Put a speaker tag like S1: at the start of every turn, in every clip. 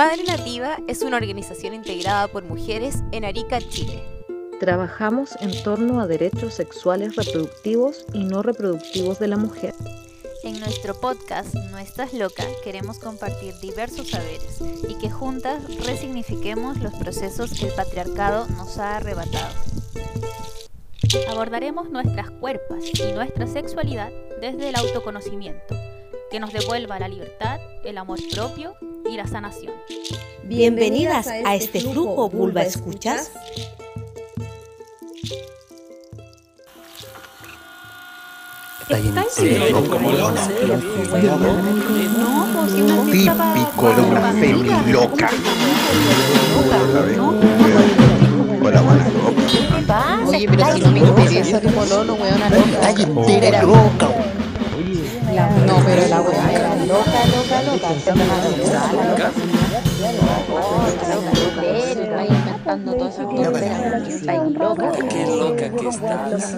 S1: Madre Nativa es una organización integrada por mujeres en Arica, Chile.
S2: Trabajamos en torno a derechos sexuales reproductivos y no reproductivos de la mujer.
S1: En nuestro podcast No estás loca queremos compartir diversos saberes y que juntas resignifiquemos los procesos que el patriarcado nos ha arrebatado. Abordaremos nuestras cuerpas y nuestra sexualidad desde el autoconocimiento, que nos devuelva la libertad, el amor propio y la sanación.
S3: Bienvenidas a este flujo Vulva Escuchas.
S4: Típico de una femi loca.
S5: Oye, pero si no me interesa tu pololo, weona loca.
S4: Entera loca.
S5: No, pero la weá era loca, loca, loca. Loca, loca. Está inventando toda esa cosa. Está loca.
S6: Qué loca que estás.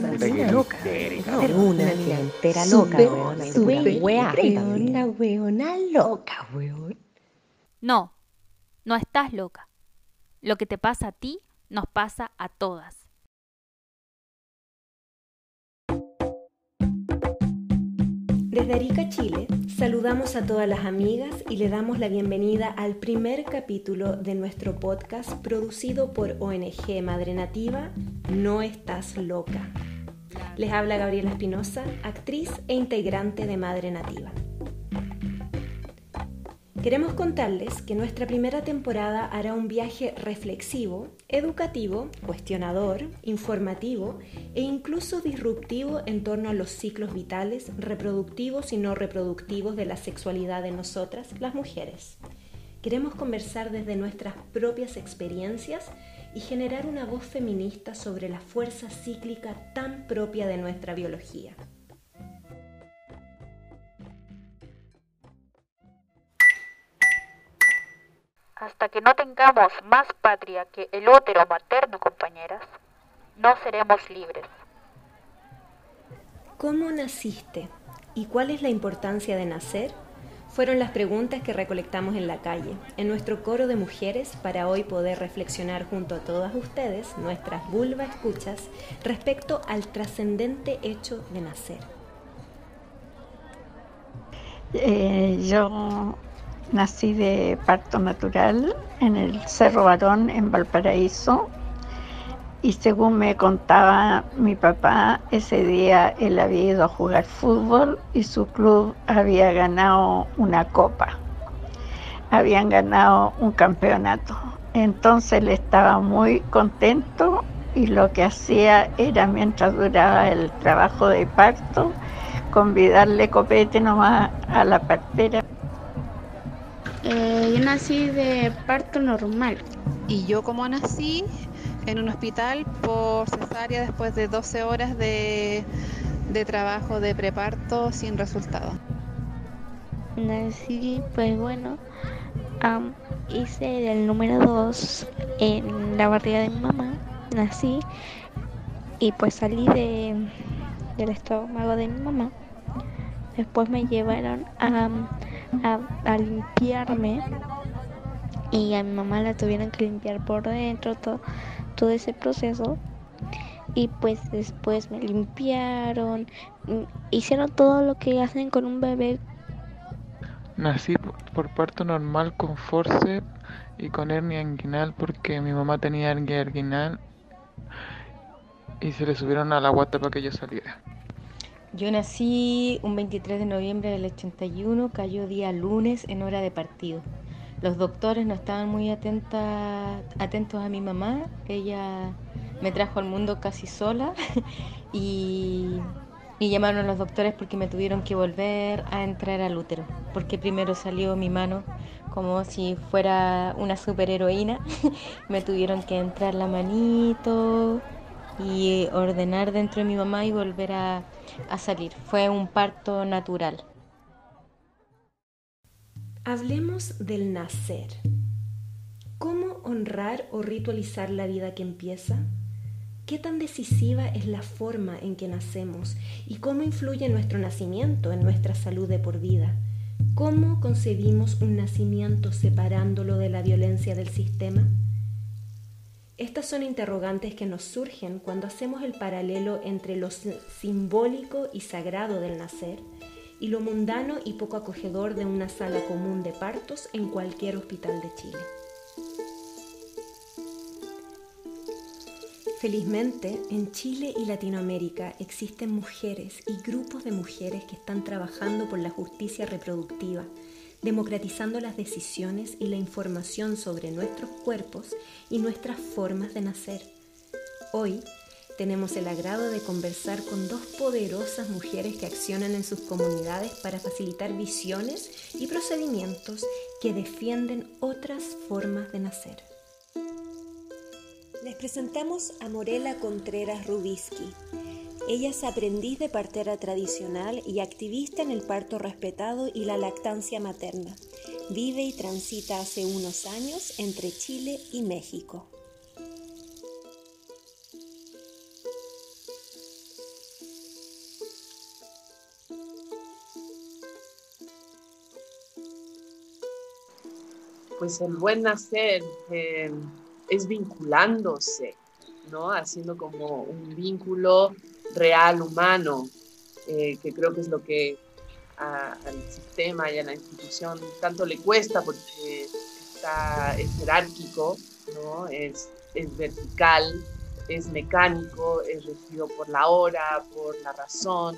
S2: Una entera loca, weona.
S3: Súper
S2: Weá.
S3: Weona, weona loca, weón.
S1: No, no estás loca. Lo que te pasa a ti nos pasa a todas.
S7: Desde Arica, Chile, saludamos a todas las amigas y le damos la bienvenida al primer capítulo de nuestro podcast producido por ONG Madre Nativa, No Estás Loca. Les habla Gabriela Espinosa, actriz e integrante de Madre Nativa. Queremos contarles que nuestra primera temporada hará un viaje reflexivo, educativo, cuestionador, informativo e incluso disruptivo en torno a los ciclos vitales, reproductivos y no reproductivos de la sexualidad de nosotras, las mujeres. Queremos conversar desde nuestras propias experiencias y generar una voz feminista sobre la fuerza cíclica tan propia de nuestra biología.
S1: Hasta que no tengamos más patria que el útero materno, compañeras, no seremos libres.
S7: ¿Cómo naciste? ¿Y cuál es la importancia de nacer? Fueron las preguntas que recolectamos en la calle, en nuestro coro de mujeres, para hoy poder reflexionar junto a todas ustedes, nuestras vulva escuchas, respecto al trascendente hecho de nacer.
S8: Eh, yo nací de parto natural en el Cerro Barón, en Valparaíso. Y según me contaba mi papá, ese día él había ido a jugar fútbol y su club había ganado una copa. Habían ganado un campeonato. Entonces él estaba muy contento y lo que hacía era, mientras duraba el trabajo de parto, convidarle copete nomás a la partera.
S9: Eh, yo nací de parto normal.
S10: Y yo como nací en un hospital por cesárea después de 12 horas de, de trabajo de preparto sin resultado.
S9: Nací, pues bueno, hice del número 2 en la barriga de mi mamá. Nací y pues salí de, del estómago de mi mamá. Después me llevaron a, a, limpiarme y a mi mamá la tuvieron que limpiar por dentro, todo, todo ese proceso. Y pues después me limpiaron, mm, hicieron todo lo que hacen con un bebé.
S11: Nací por, parto normal con forceps y con hernia inguinal porque mi mamá tenía hernia inguinal y se le subieron a la guata para que yo saliera.
S12: Yo nací un 23 de noviembre del 81, cayó día lunes en hora de partido. Los doctores no estaban muy atentos a mi mamá, ella me trajo al mundo casi sola y, y llamaron a los doctores porque me tuvieron que volver a entrar al útero, porque primero salió mi mano como si fuera una superheroína, me tuvieron que entrar la manito y ordenar dentro de mi mamá y volver a, a salir. Fue un parto natural.
S7: Hablemos del nacer. ¿Cómo honrar o ritualizar la vida que empieza? ¿Qué tan decisiva es la forma en que nacemos y cómo influye nuestro nacimiento en nuestra salud de por vida? ¿Cómo concebimos un nacimiento separándolo de la violencia del sistema? Estas son interrogantes que nos surgen cuando hacemos el paralelo entre lo simbólico y sagrado del nacer y lo mundano y poco acogedor de una sala común de partos en cualquier hospital de Chile. Felizmente, en Chile y Latinoamérica existen mujeres y grupos de mujeres que están trabajando por la justicia reproductiva, democratizando las decisiones y la información sobre nuestros cuerpos y nuestras formas de nacer. Hoy tenemos el agrado de conversar con dos poderosas mujeres que accionan en sus comunidades para facilitar visiones y procedimientos que defienden otras formas de nacer. Les presentamos a Morela Contreras Rubisky. Ella es aprendiz de partera tradicional y activista en el parto respetado y la lactancia materna. Vive y transita hace unos años entre Chile y México.
S13: Pues el buen nacer. Eh es vinculándose, ¿no? Haciendo como un vínculo real, humano, eh, que creo que es lo que al sistema y a la institución tanto le cuesta porque está, es jerárquico, ¿no? Es, es vertical, es mecánico, es regido por la hora, por la razón.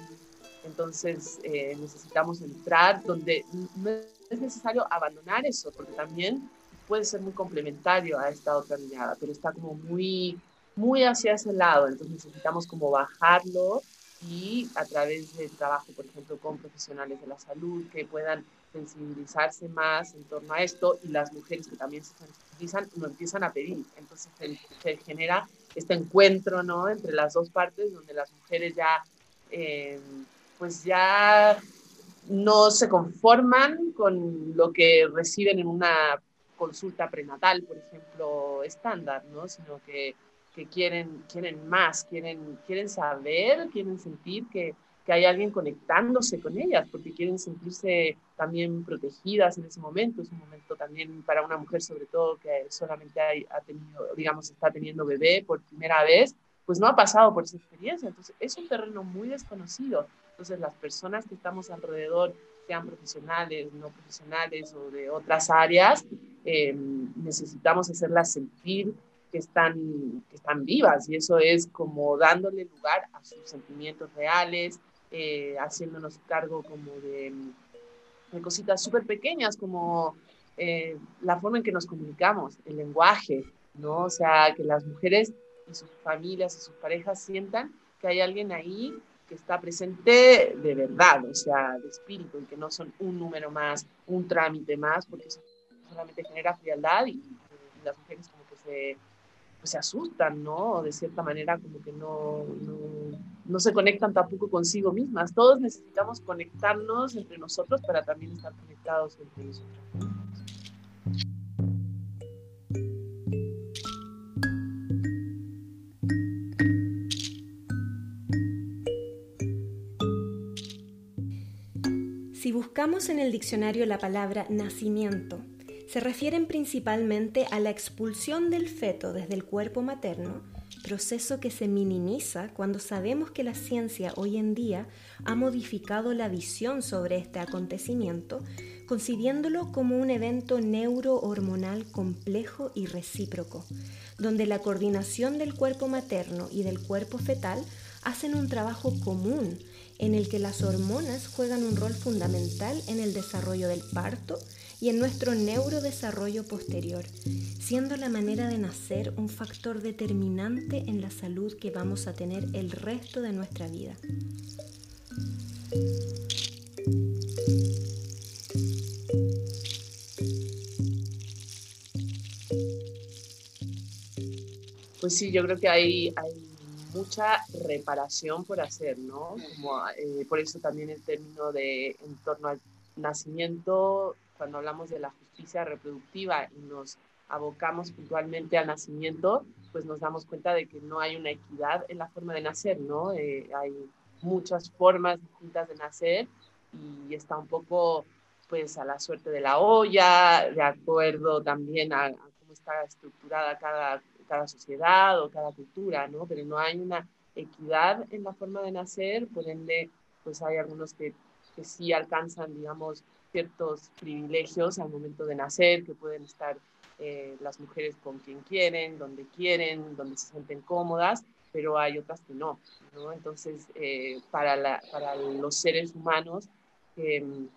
S13: Entonces eh, necesitamos entrar donde no es necesario abandonar eso, porque también puede ser muy complementario a esta otra mirada, pero está como muy, muy hacia ese lado, entonces necesitamos como bajarlo y a través del trabajo, por ejemplo, con profesionales de la salud que puedan sensibilizarse más en torno a esto y las mujeres que también se sensibilizan lo empiezan a pedir. Entonces se, genera este encuentro ¿no? entre las dos partes donde las mujeres ya, eh, pues ya no se conforman con lo que reciben en una consulta prenatal, por ejemplo, estándar, ¿no? Sino que, que, quieren, quieren más, quieren, quieren saber, quieren sentir que, que hay alguien conectándose con ellas, porque quieren sentirse también protegidas en ese momento. Es un momento también para una mujer, sobre todo, que solamente ha tenido, digamos, está teniendo bebé por primera vez, pues no ha pasado por esa experiencia. Entonces, es un terreno muy desconocido. Entonces, las personas que estamos alrededor sean profesionales, no profesionales o de otras áreas, eh, necesitamos hacerlas sentir que están, que están vivas y eso es como dándole lugar a sus sentimientos reales, eh, haciéndonos cargo como de, de cositas súper pequeñas como eh, la forma en que nos comunicamos, el lenguaje, ¿no? O sea, que las mujeres y sus familias y sus parejas sientan que hay alguien ahí que está presente de verdad, o sea, de espíritu, y que no son un número más, un trámite más, porque eso solamente genera frialdad y, las mujeres como que se, pues se asustan, ¿no? De cierta manera como que no, no, no se conectan tampoco consigo mismas. Todos necesitamos conectarnos entre nosotros para también estar conectados entre nosotros.
S7: Si buscamos en el diccionario la palabra nacimiento, se refieren principalmente a la expulsión del feto desde el cuerpo materno, proceso que se minimiza cuando sabemos que la ciencia hoy en día ha modificado la visión sobre este acontecimiento, concibiéndolo como un evento neurohormonal complejo y recíproco, donde la coordinación del cuerpo materno y del cuerpo fetal hacen un trabajo común en el que las hormonas juegan un rol fundamental en el desarrollo del parto y en nuestro neurodesarrollo posterior, siendo la manera de nacer un factor determinante en la salud que vamos a tener el resto de nuestra vida.
S13: Pues sí, yo creo que hay, mucha reparación por hacer, ¿no? Eh, por eso también el término de en torno al nacimiento, cuando hablamos de la justicia reproductiva y nos abocamos puntualmente al nacimiento, pues nos damos cuenta de que no hay una equidad en la forma de nacer, ¿no? Eh, hay muchas formas distintas de nacer y está un poco pues a la suerte de la olla, de acuerdo también a, cómo está estructurada cada, cada sociedad o cada cultura, ¿no? Pero no hay una equidad en la forma de nacer, por ende, pues hay algunos que, que sí alcanzan, digamos, ciertos privilegios al momento de nacer, que pueden estar eh, las mujeres con quien quieren, donde quieren, donde se sienten cómodas, pero hay otras que no. Entonces, eh, para, la, para los seres humanos, em,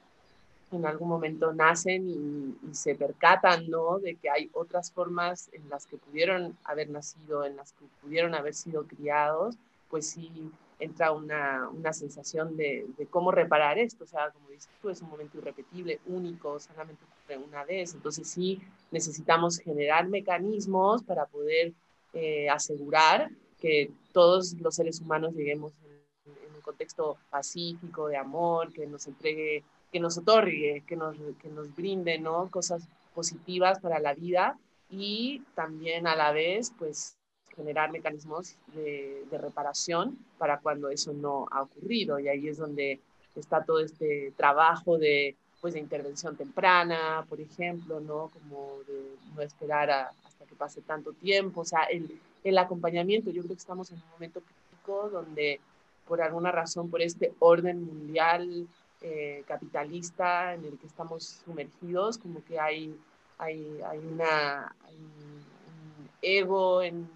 S13: en algún momento nacen y, se percatan, ¿no? De que hay otras formas en las que pudieron haber nacido, en las que pudieron haber sido criados, pues sí entra una, una sensación de, de, cómo reparar esto. O sea, como dices tú, es un momento irrepetible, único, solamente ocurre una vez. Entonces sí necesitamos generar mecanismos para poder eh, asegurar que todos los seres humanos lleguemos en, en un contexto pacífico, de amor, que nos entregue que nos otorgue, que nos, que nos brinde ¿no? cosas positivas para la vida y también a la vez pues generar mecanismos de, de, reparación para cuando eso no ha ocurrido. Y ahí es donde está todo este trabajo de pues de intervención temprana por ejemplo no como de no esperar hasta que pase tanto tiempo. O sea el, el acompañamiento yo creo que estamos en un momento crítico donde por alguna razón por este orden mundial eh, capitalista en el que estamos sumergidos, como que hay, hay, hay, una, un, ego en,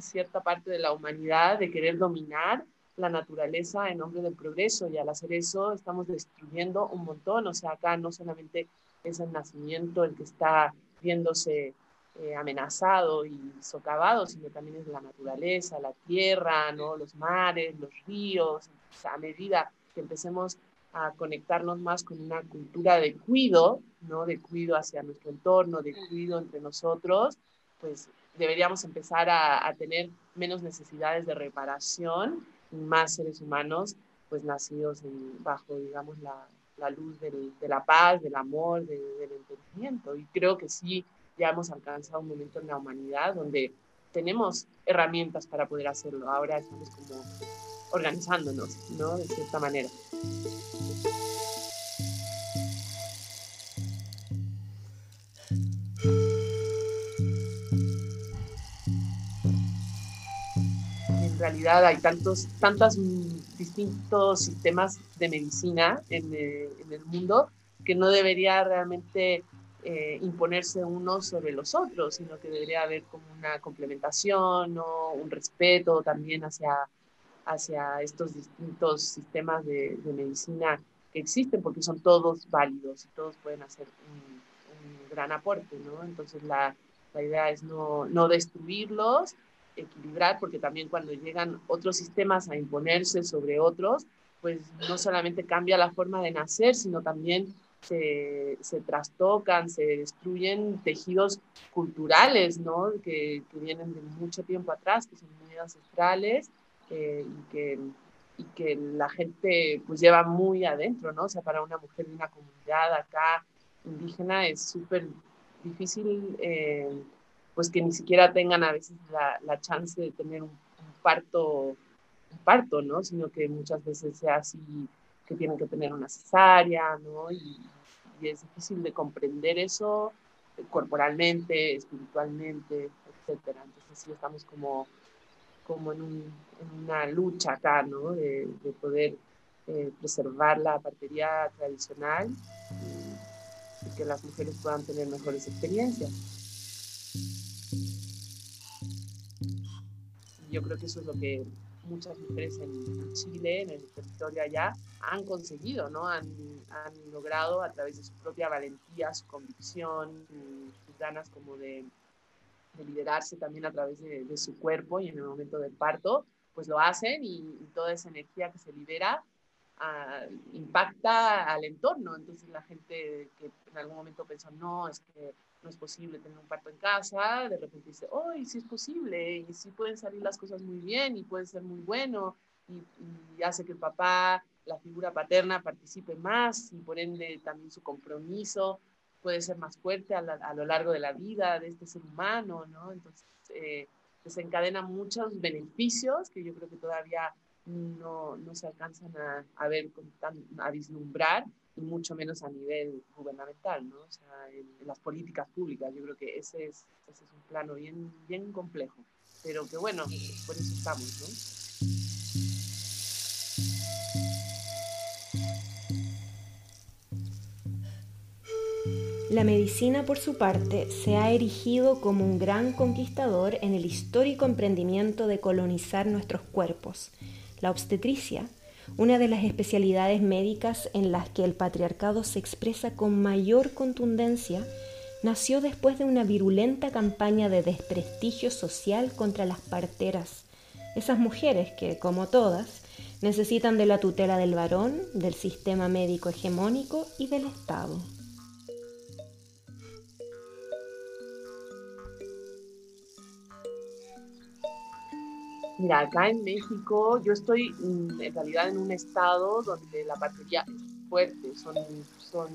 S13: cierta parte de la humanidad de querer dominar la naturaleza en nombre del progreso y al hacer eso estamos destruyendo un montón, o sea, acá no solamente es el nacimiento el que está viéndose eh, amenazado y socavado, sino también es la naturaleza, la tierra, ¿no? los mares, los ríos, o sea, a medida que empecemos a conectarnos más con una cultura de cuido, ¿no? De cuido hacia nuestro entorno, de cuido entre nosotros, pues deberíamos empezar a, a tener menos necesidades de reparación y más seres humanos, pues nacidos en, bajo, digamos, la, la luz del, de la paz, del amor, de, del entendimiento. Y creo que sí, ya hemos alcanzado un momento en la humanidad donde tenemos herramientas para poder hacerlo. Ahora estamos como organizándonos, ¿no? De cierta manera. Realidad hay tantos, tantos distintos sistemas de medicina en, eh, en el mundo que no debería realmente eh, imponerse unos sobre los otros, sino que debería haber como una complementación o un respeto también hacia, hacia estos distintos sistemas de, de, medicina que existen, porque son todos válidos y todos pueden hacer un, un gran aporte, ¿no? Entonces la, la idea es no, no destruirlos, equilibrar, porque también cuando llegan otros sistemas a imponerse sobre otros, pues no solamente cambia la forma de nacer, sino también se, se, trastocan, se destruyen tejidos culturales, ¿no? Que, que, vienen de mucho tiempo atrás, que son muy ancestrales eh, y, que, que la gente pues lleva muy adentro, ¿no? O sea, para una mujer de una comunidad acá indígena es súper difícil, eh, pues que ni siquiera tengan a veces la, la chance de tener un, un, parto, un parto, ¿no? Sino que muchas veces sea así que tienen que tener una cesárea, ¿no? Y, y es difícil de comprender eso corporalmente, espiritualmente, etcétera. Entonces sí estamos como, como en, un, en una lucha acá, ¿no? De, de poder eh, preservar la partería tradicional y, y, que las mujeres puedan tener mejores experiencias. Yo creo que eso es lo que muchas mujeres en, Chile, en el territorio allá, han conseguido, ¿no? Han, han, logrado a través de su propia valentía, su convicción, sus, ganas como de, de, liderarse también a través de, su cuerpo y en el momento del parto, pues lo hacen y, toda esa energía que se libera uh, impacta al entorno. Entonces la gente que en algún momento pensó, no, es que no es posible tener un parto en casa, de repente dice, oh, y sí es posible, y sí pueden salir las cosas muy bien, y puede ser muy bueno, y, y, hace que el papá, la figura paterna, participe más, y por ende también su compromiso puede ser más fuerte a, lo largo de la vida de este ser humano, ¿no? Entonces, eh, desencadena muchos beneficios que yo creo que todavía no, no se alcanzan a, a ver, a vislumbrar, y mucho menos a nivel gubernamental, ¿no? O sea, en, las políticas públicas. Yo creo que ese es, ese es un plano bien, bien complejo, pero que bueno, por eso estamos.
S7: La medicina, por su parte, se ha erigido como un gran conquistador en el histórico emprendimiento de colonizar nuestros cuerpos. La obstetricia, una de las especialidades médicas en las que el patriarcado se expresa con mayor contundencia, nació después de una virulenta campaña de desprestigio social contra las parteras, esas mujeres que, como todas, necesitan de la tutela del varón, del sistema médico hegemónico y del Estado.
S13: Mira, acá en México yo estoy mm, en realidad en un estado donde la partería es fuerte. Son, son,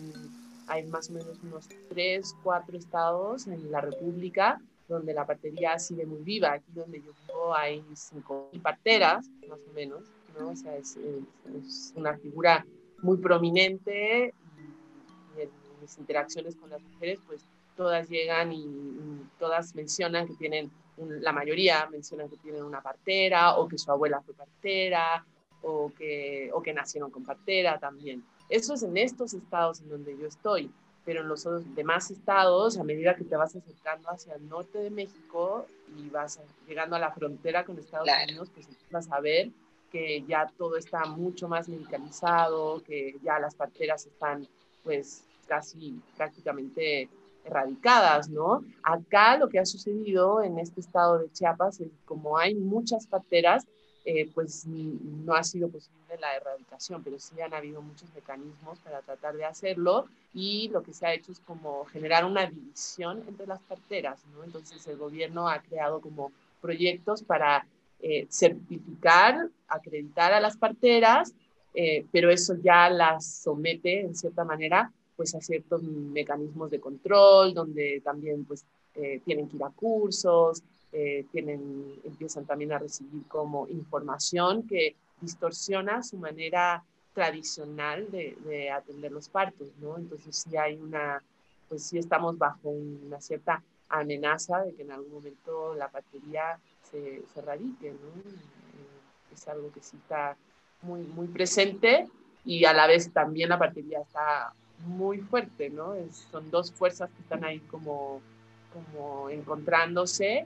S13: hay más o menos unos tres, cuatro estados en la República donde la partería sigue muy viva. Aquí donde yo vivo hay cinco parteras, más o menos. ¿no? O sea, es, es, una figura muy prominente y, en mis interacciones con las mujeres, pues todas llegan y, y todas mencionan que tienen la mayoría mencionan que tienen una partera o que su abuela fue partera o que, o que nacieron con partera también. Eso es en estos estados en donde yo estoy, pero en los demás estados, a medida que te vas acercando hacia el norte de México y vas llegando a la frontera con Estados Unidos, pues vas a ver que ya todo está mucho más medicalizado, que ya las parteras están pues casi prácticamente erradicadas, ¿no? Acá lo que ha sucedido en este estado de Chiapas es como hay muchas parteras, eh, pues no ha sido posible la erradicación, pero sí han habido muchos mecanismos para tratar de hacerlo y lo que se ha hecho es como generar una división entre las parteras, ¿no? Entonces el gobierno ha creado como proyectos para eh, certificar, acreditar a las parteras, eh, pero eso ya las somete en cierta manera pues a ciertos mecanismos de control, donde también pues eh, tienen que ir a cursos, eh, tienen, empiezan también a recibir como información que distorsiona su manera tradicional de, atender los partos, ¿no? Entonces sí hay una, pues sí estamos bajo una cierta amenaza de que en algún momento la partería se, se radique, ¿no? Eh, es algo que sí está muy, muy presente y a la vez también la partería está muy fuerte, ¿no? son dos fuerzas que están ahí como, como encontrándose.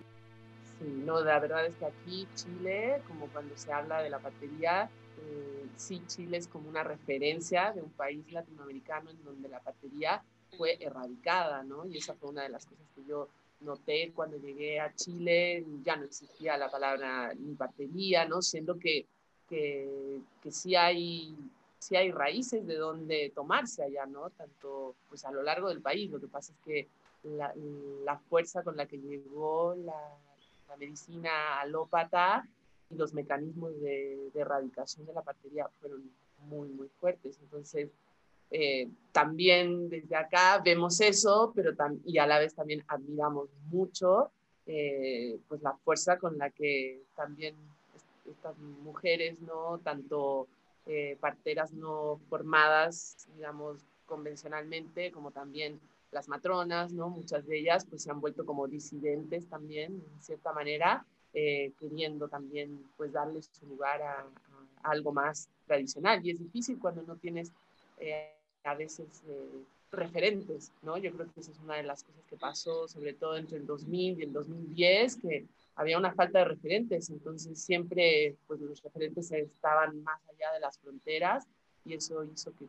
S13: Sí, no, la verdad es que aquí Chile, como cuando se habla de la batería, eh, sí, Chile es como una referencia de un país latinoamericano en donde la batería fue erradicada, ¿no? Y esa fue una de las cosas que yo noté cuando llegué a Chile, ya no existía la palabra ni batería, ¿no? Siendo que, que, que sí hay sí hay raíces de donde tomarse allá, ¿no? Tanto pues a lo largo del país. Lo que pasa es que la, fuerza con la que llegó la, medicina alópata y los mecanismos de, de, erradicación de la bacteria fueron muy, muy fuertes. Entonces, eh, también desde acá vemos eso, pero y a la vez también admiramos mucho eh, pues la fuerza con la que también estas mujeres, ¿no? Tanto eh, parteras no formadas, digamos, convencionalmente, como también las matronas, ¿no? Muchas de ellas pues se han vuelto como disidentes también, en cierta manera, eh, queriendo también pues darles su lugar a, algo más tradicional. Y es difícil cuando no tienes eh, a veces referentes, ¿no? Yo creo que esa es una de las cosas que pasó, sobre todo entre el 2000 y el 2010, que había una falta de referentes, entonces siempre pues, los referentes estaban más allá de las fronteras y eso hizo que,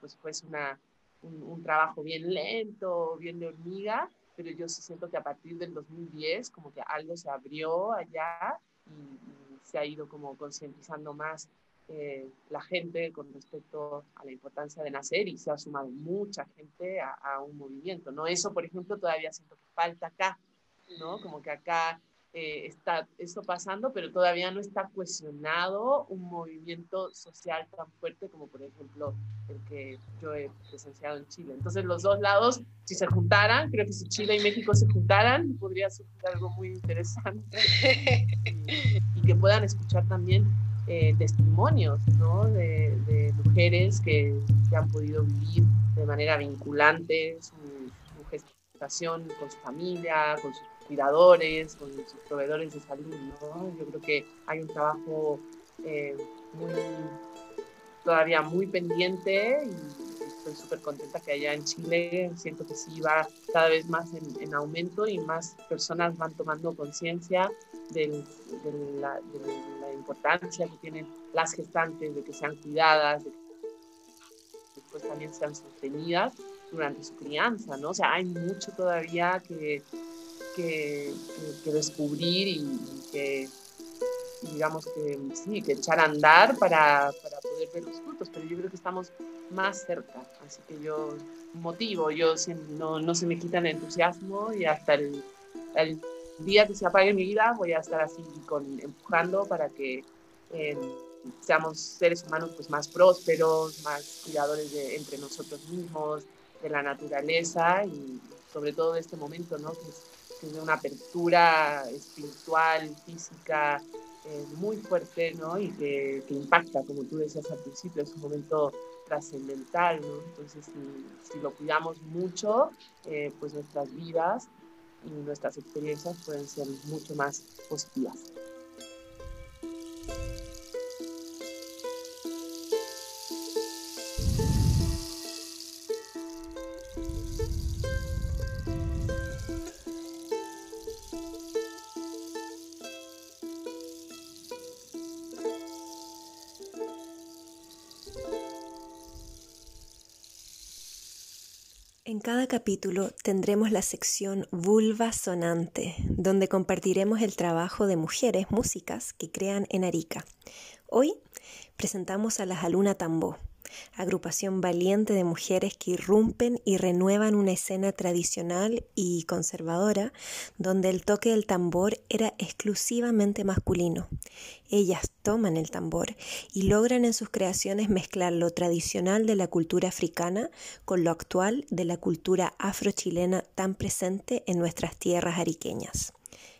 S13: pues, fuese una, un, trabajo bien lento, bien de hormiga, pero yo sí siento que a partir del 2010 como que algo se abrió allá y, se ha ido como concientizando más eh, la gente con respecto a la importancia de nacer y se ha sumado mucha gente a, a un movimiento, ¿no? Eso, por ejemplo, todavía siento que falta acá, ¿no? Como que acá eh, está esto pasando, pero todavía no está cuestionado un movimiento social tan fuerte como por ejemplo el que yo he presenciado en Chile. Entonces los dos lados, si se juntaran, creo que si Chile y México se juntaran, podría surgir algo muy interesante y, que puedan escuchar también eh, testimonios ¿no? de, de, mujeres que, que, han podido vivir de manera vinculante su, su gestación con su familia, con sus cuidadores, con sus proveedores de salud, ¿no? Yo creo que hay un trabajo eh, muy, todavía muy pendiente y estoy súper contenta que allá en Chile siento que sí va cada vez más en, en aumento y más personas van tomando conciencia de, la, de la importancia que tienen las gestantes, de que sean cuidadas, de que después también sean sostenidas durante su crianza, ¿no? O sea, hay mucho todavía que, que, que, descubrir y, que, digamos que sí, que echar a andar para, para, poder ver los frutos, pero yo creo que estamos más cerca, así que yo motivo, yo no, no se me quita el entusiasmo y hasta el, el, día que se apague mi vida voy a estar así con, empujando para que eh, seamos seres humanos pues más prósperos, más cuidadores de, entre nosotros mismos, de la naturaleza y sobre todo de este momento, ¿no? Que de una apertura espiritual, física, eh, muy fuerte, ¿no? Y que, que, impacta, como tú decías al principio, es un momento trascendental, ¿no? Entonces, si, si, lo cuidamos mucho, eh, pues nuestras vidas y nuestras experiencias pueden ser mucho más positivas.
S7: Cada capítulo tendremos la sección Vulva Sonante, donde compartiremos el trabajo de mujeres músicas que crean en Arica. Hoy presentamos a las Aluna Tambó, agrupación valiente de mujeres que irrumpen y renuevan una escena tradicional y conservadora donde el toque del tambor era exclusivamente masculino. Ellas toman el tambor y logran en sus creaciones mezclar lo tradicional de la cultura africana con lo actual de la cultura afrochilena tan presente en nuestras tierras ariqueñas.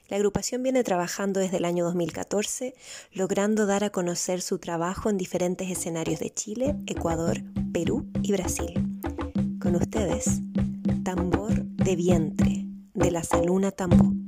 S7: La agrupación viene trabajando desde el año 2014, logrando dar a conocer su trabajo en diferentes escenarios de Chile, Ecuador, Perú y Brasil. Con ustedes, Tambor de Vientre, de la Saluna Tambor.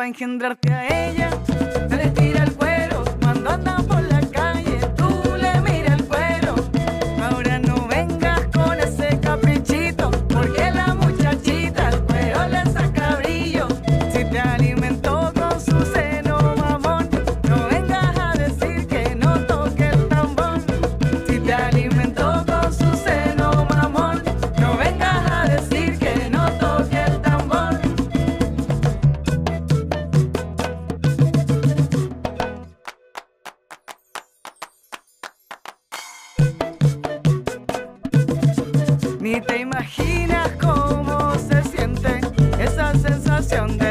S14: Para engendrarte a ella, Ni te imaginas cómo se siente esa sensación del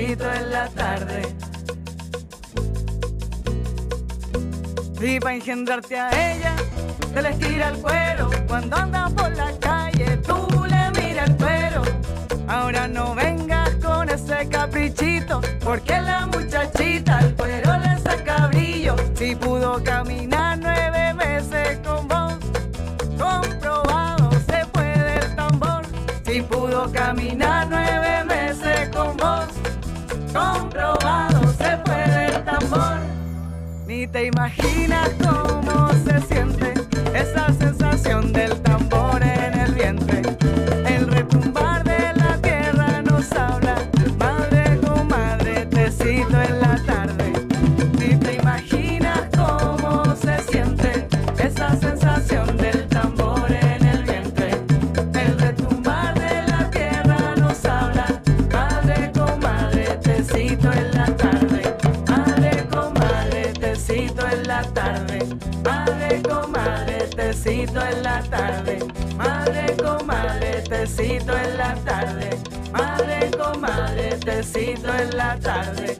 S14: en la tarde. Y para engendrarte a ella, te le estira el cuero. Cuando anda por la calle, tú le miras el cuero. Ahora no vengas con ese caprichito, porque la muchachita al cuero le saca brillo. Si pudo caminar nueve meses con vos, comprobado se puede el tambor. Si pudo caminar te imaginas cómo se siente esa madre, te cito en la tarde.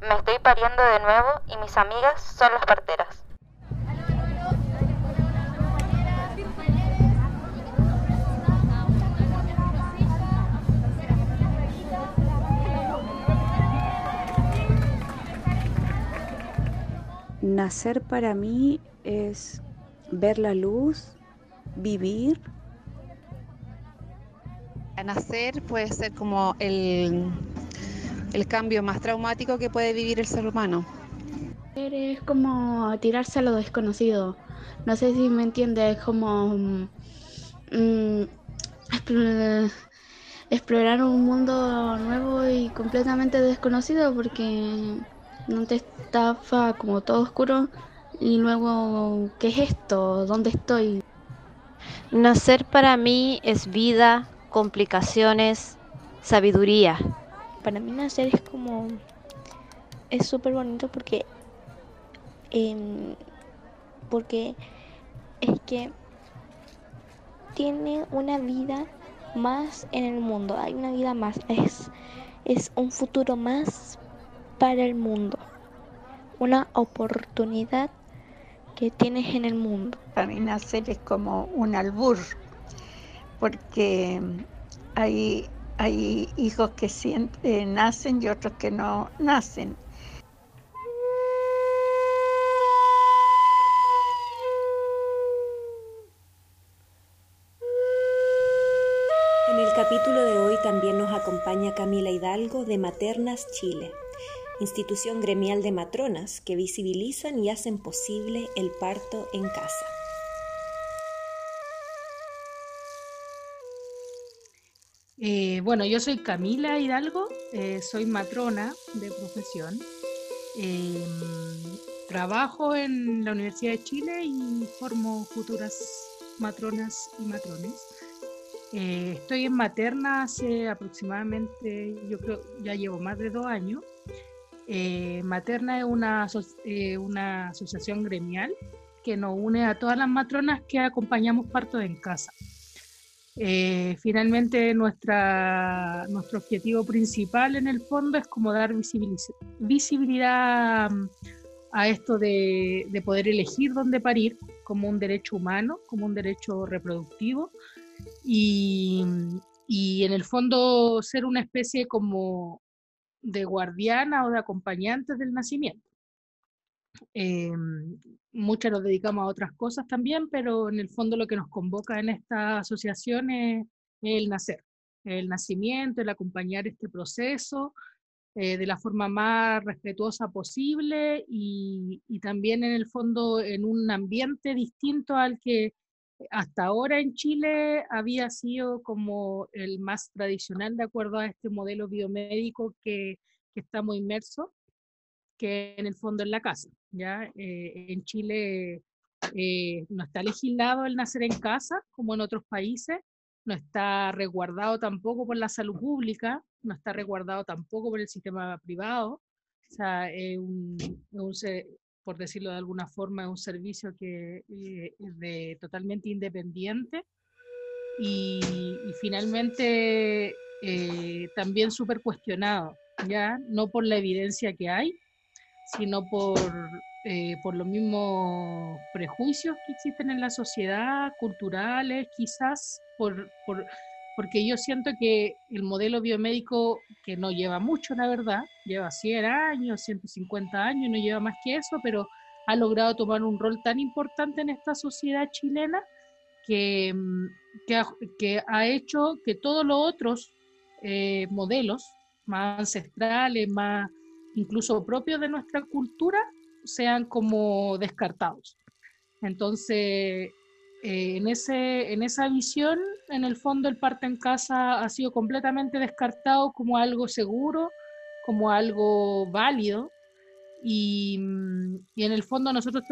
S15: Me estoy pariendo de nuevo y mis amigas son las parteras.
S16: Nacer para mí es ver la luz, vivir.
S10: Nacer puede ser como el, el cambio más traumático que puede vivir el ser humano.
S17: Es como tirarse a lo desconocido. No sé si me entiendes, es como mm, mm, expl- explorar un mundo nuevo y completamente desconocido porque no te estaba como todo oscuro y luego, ¿qué es esto? ¿Dónde estoy?
S18: Nacer para mí es vida, complicaciones, sabiduría.
S9: Para mí nacer es como... Es súper bonito porque... em, porque es que tiene una vida más en el mundo. Hay una vida más. Es, es un futuro más para el mundo. Una oportunidad que tienes en el mundo.
S8: Para mí nacer es como un albur, porque hay, hay hijos que eh, nacen y otros que no nacen.
S7: En el capítulo de hoy también nos acompaña Camila Hidalgo de Maternas Chile, institución gremial de matronas que visibilizan y hacen posible el parto en casa.
S19: Eh, bueno, yo soy Camila Hidalgo, eh, soy matrona de profesión. Eh, trabajo en la Universidad de Chile y formo futuras matronas y matrones. Eh, estoy en materna hace aproximadamente, yo creo, ya llevo más de dos años. Materna es una, una asociación gremial que nos une a todas las matronas que acompañamos partos en casa. Eh, finalmente nuestro objetivo principal en el fondo es como dar visibilidad mm, a esto de, de, poder elegir dónde parir como un derecho humano, como un derecho reproductivo y, y en el fondo ser una especie como de guardiana o de acompañantes del nacimiento. Eh, muchas nos dedicamos a otras cosas también, pero en el fondo lo que nos convoca en esta asociación es, el nacer, el nacimiento, el acompañar este proceso eh, de la forma más respetuosa posible y, también en el fondo en un ambiente distinto al que hasta ahora en Chile había sido como el más tradicional de acuerdo a este modelo biomédico que, que estamos inmersos que en el fondo en la casa. ¿ya? Eh, en Chile eh, no está legislado el nacer en casa, como en otros países, no está resguardado tampoco por la salud pública, no está resguardado tampoco por el sistema privado. O sea, un, por decirlo de alguna forma, es un servicio que eh, es de, totalmente independiente y, y finalmente también súper cuestionado, ya no por la evidencia que hay, sino por, eh, por los mismos prejuicios que existen en la sociedad, culturales, quizás, por, por, porque yo siento que el modelo biomédico, que no lleva mucho, la verdad, lleva 100 años, 150 años, no lleva más que eso, pero ha logrado tomar un rol tan importante en esta sociedad chilena que, mm, que, ha, hecho que todos los otros eh, modelos más ancestrales, más incluso propios de nuestra cultura, sean como descartados. Entonces, eh, en, ese, en esa visión, en el fondo el parte en casa ha sido completamente descartado como algo seguro, como algo válido, y, y en el fondo nosotros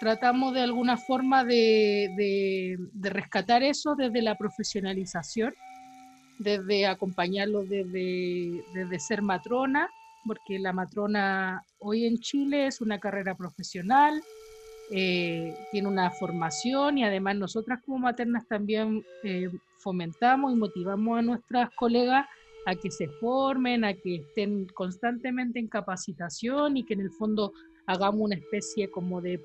S19: tratamos de alguna forma de, de, de, rescatar eso desde la profesionalización, desde acompañarlo desde, desde ser matrona porque la matrona hoy en Chile es una carrera profesional, eh, tiene una formación y además nosotras como maternas también eh, fomentamos y motivamos a nuestras colegas a que se formen, a que estén constantemente en capacitación y que en el fondo hagamos una especie como de,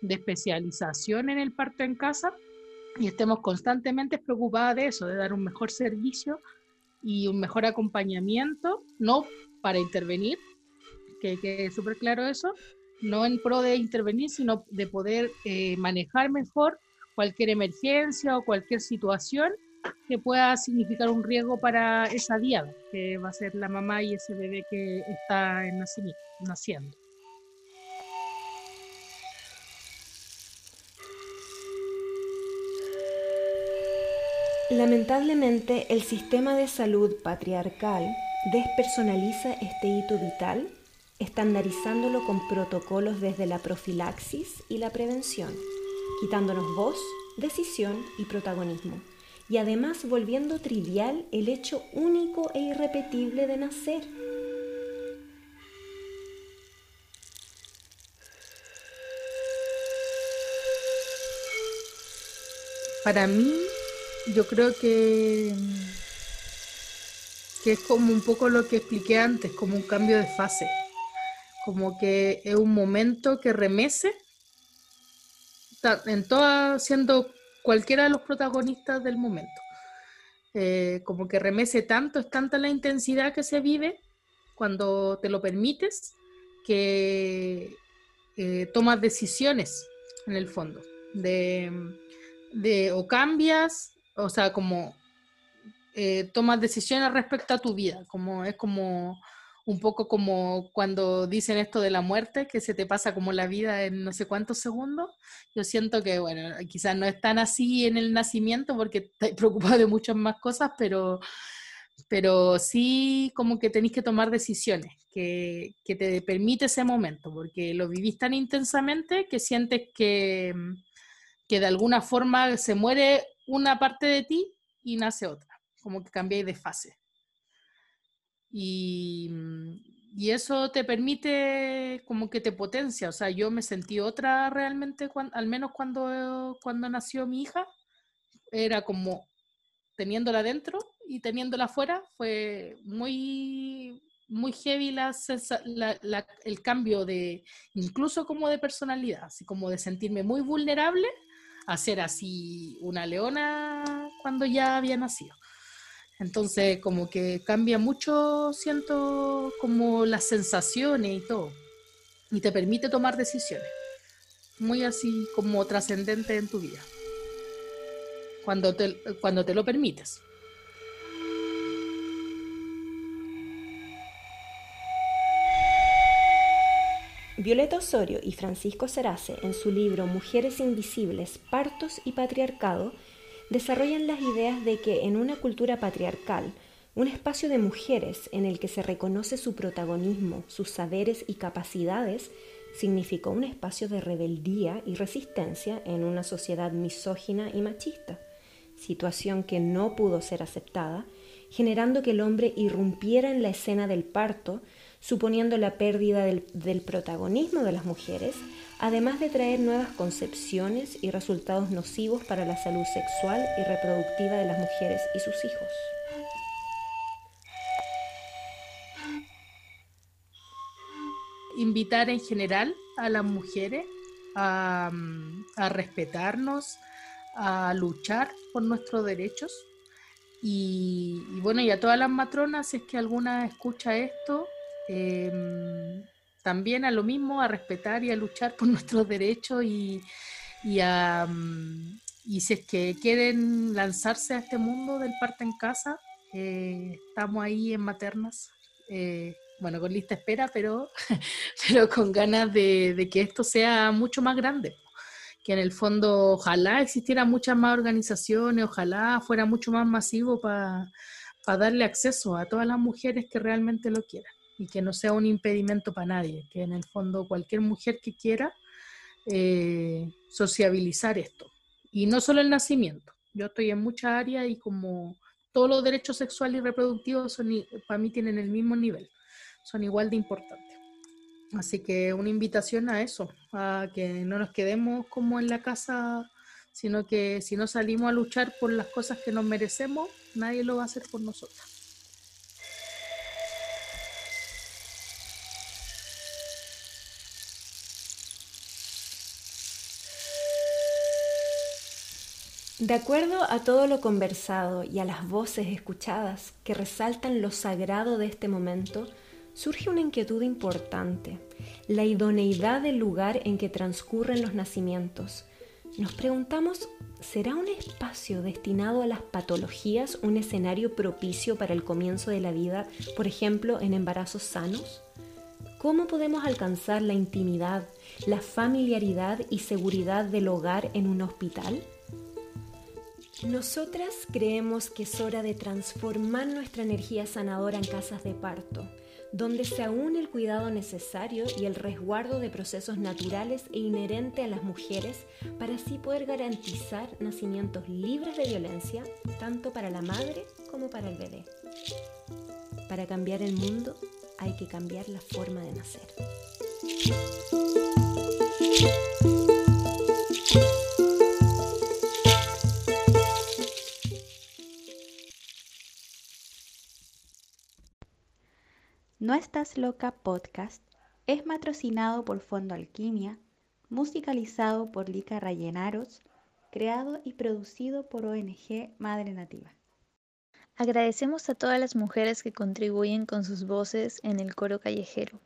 S19: de especialización en el parto en casa y estemos constantemente preocupadas de eso, de dar un mejor servicio y un mejor acompañamiento, no para intervenir, que quede súper claro eso, no en pro de intervenir, sino de poder eh, manejar mejor cualquier emergencia o cualquier situación que pueda significar un riesgo para esa diada, que va a ser la mamá y ese bebé que está en naciendo.
S7: Lamentablemente, el sistema de salud patriarcal despersonaliza este hito vital, estandarizándolo con protocolos desde la profilaxis y la prevención, quitándonos voz, decisión y protagonismo, y además volviendo trivial el hecho único e irrepetible de nacer.
S19: Para mí, yo creo que que es como un poco lo que expliqué antes, como un cambio de fase, como que es un momento que remece, en toda, siendo cualquiera de los protagonistas del momento. Eh, como que remece tanto, es tanta la intensidad que se vive cuando te lo permites, que eh, tomas decisiones en el fondo, de, de o cambias, o sea, como eh, tomas decisiones respecto a tu vida, como es como un poco como cuando dicen esto de la muerte, que se te pasa como la vida en no sé cuántos segundos. Yo siento que, bueno, quizás no es tan así en el nacimiento porque estás preocupado de muchas más cosas, pero, pero sí como que tenéis que tomar decisiones que, que te permite ese momento, porque lo vivís tan intensamente que sientes que, que de alguna forma se muere una parte de ti y nace otra como que cambiáis de fase. Y, mm, y, eso te permite, como que te potencia. O sea, yo me sentí otra realmente, al menos cuando, cuando nació mi hija, era como teniéndola dentro y teniéndola afuera, fue muy, muy heavy el cambio de, incluso como de personalidad, así como de sentirme muy vulnerable a ser así una leona cuando ya había nacido. Entonces, como que cambia mucho, siento, como las sensaciones y todo. Y te permite tomar decisiones. Muy así como trascendente en tu vida. Cuando te, cuando te lo permites.
S7: Violeta Osorio y Francisco Serace, en su libro Mujeres Invisibles, Partos y Patriarcado, desarrollan las ideas de que en una cultura patriarcal, un espacio de mujeres en el que se reconoce su protagonismo, sus saberes y capacidades, significó un espacio de rebeldía y resistencia en una sociedad misógina y machista, situación que no pudo ser aceptada, generando que el hombre irrumpiera en la escena del parto, suponiendo la pérdida del, protagonismo de las mujeres, además de traer nuevas concepciones y resultados nocivos para la salud sexual y reproductiva de las mujeres y sus hijos.
S19: Invitar en general a las mujeres a, respetarnos, a luchar por nuestros derechos. Y, bueno, y a todas las matronas, si es que alguna escucha esto, em, también a lo mismo, a respetar y a luchar por nuestros derechos y, a, mm, y si es que quieren lanzarse a este mundo del parte en casa, eh, estamos ahí en Maternas, eh, bueno, con lista espera, pero, pero con ganas de, que esto sea mucho más grande. Que en el fondo ojalá existieran muchas más organizaciones, ojalá fuera mucho más masivo para darle acceso a todas las mujeres que realmente lo quieran y que no sea un impedimento para nadie, que en el fondo cualquier mujer que quiera eh, sociabilizar esto. Y no solo el nacimiento, yo estoy en muchas áreas y como todos los derechos sexuales y reproductivos son, para mí tienen el mismo nivel, son igual de importantes. Así que una invitación a eso, a que no nos quedemos como en la casa, sino que si no salimos a luchar por las cosas que nos merecemos, nadie lo va a hacer por nosotras.
S7: De acuerdo a todo lo conversado y a las voces escuchadas que resaltan lo sagrado de este momento, surge una inquietud importante, la idoneidad del lugar en que transcurren los nacimientos. Nos preguntamos, ¿será un espacio destinado a las patologías un escenario propicio para el comienzo de la vida, por ejemplo, en embarazos sanos? ¿Cómo podemos alcanzar la intimidad, la familiaridad y seguridad del hogar en un hospital? Nosotras creemos que es hora de transformar nuestra energía sanadora en casas de parto, donde se aúne el cuidado necesario y el resguardo de procesos naturales e inherente a las mujeres para así poder garantizar nacimientos libres de violencia, tanto para la madre como para el bebé. Para cambiar el mundo hay que cambiar la forma de nacer.
S1: No Estás Loca Podcast es patrocinado por Fondo Alquimia, musicalizado por Lica Rayenaros, creado y producido por ONG Madre Nativa. Agradecemos a todas las mujeres que contribuyen con sus voces en el coro callejero,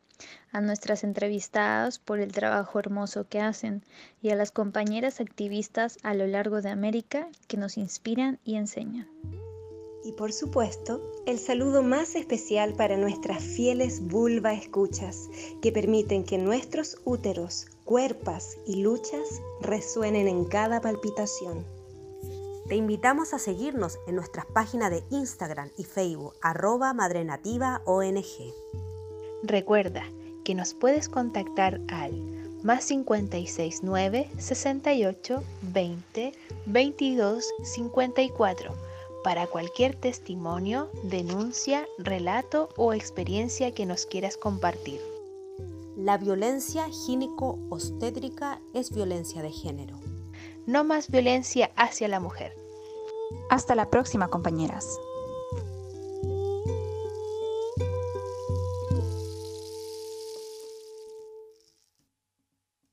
S1: a nuestras entrevistadas por el trabajo hermoso que hacen y a las compañeras activistas a lo largo de América que nos inspiran y enseñan.
S7: Y por supuesto, el saludo más especial para nuestras fieles vulva escuchas, que permiten que nuestros úteros, cuerpas y luchas resuenen en cada palpitación. Te invitamos a seguirnos en nuestras páginas de Instagram y Facebook, arroba Nativa ONG.
S1: Recuerda que nos puedes contactar al más 569 68 20 22 54 para cualquier testimonio, denuncia, relato o experiencia que nos quieras compartir.
S7: La violencia gínico-obstétrica es violencia de género.
S1: No más violencia hacia la mujer.
S16: Hasta la próxima, compañeras.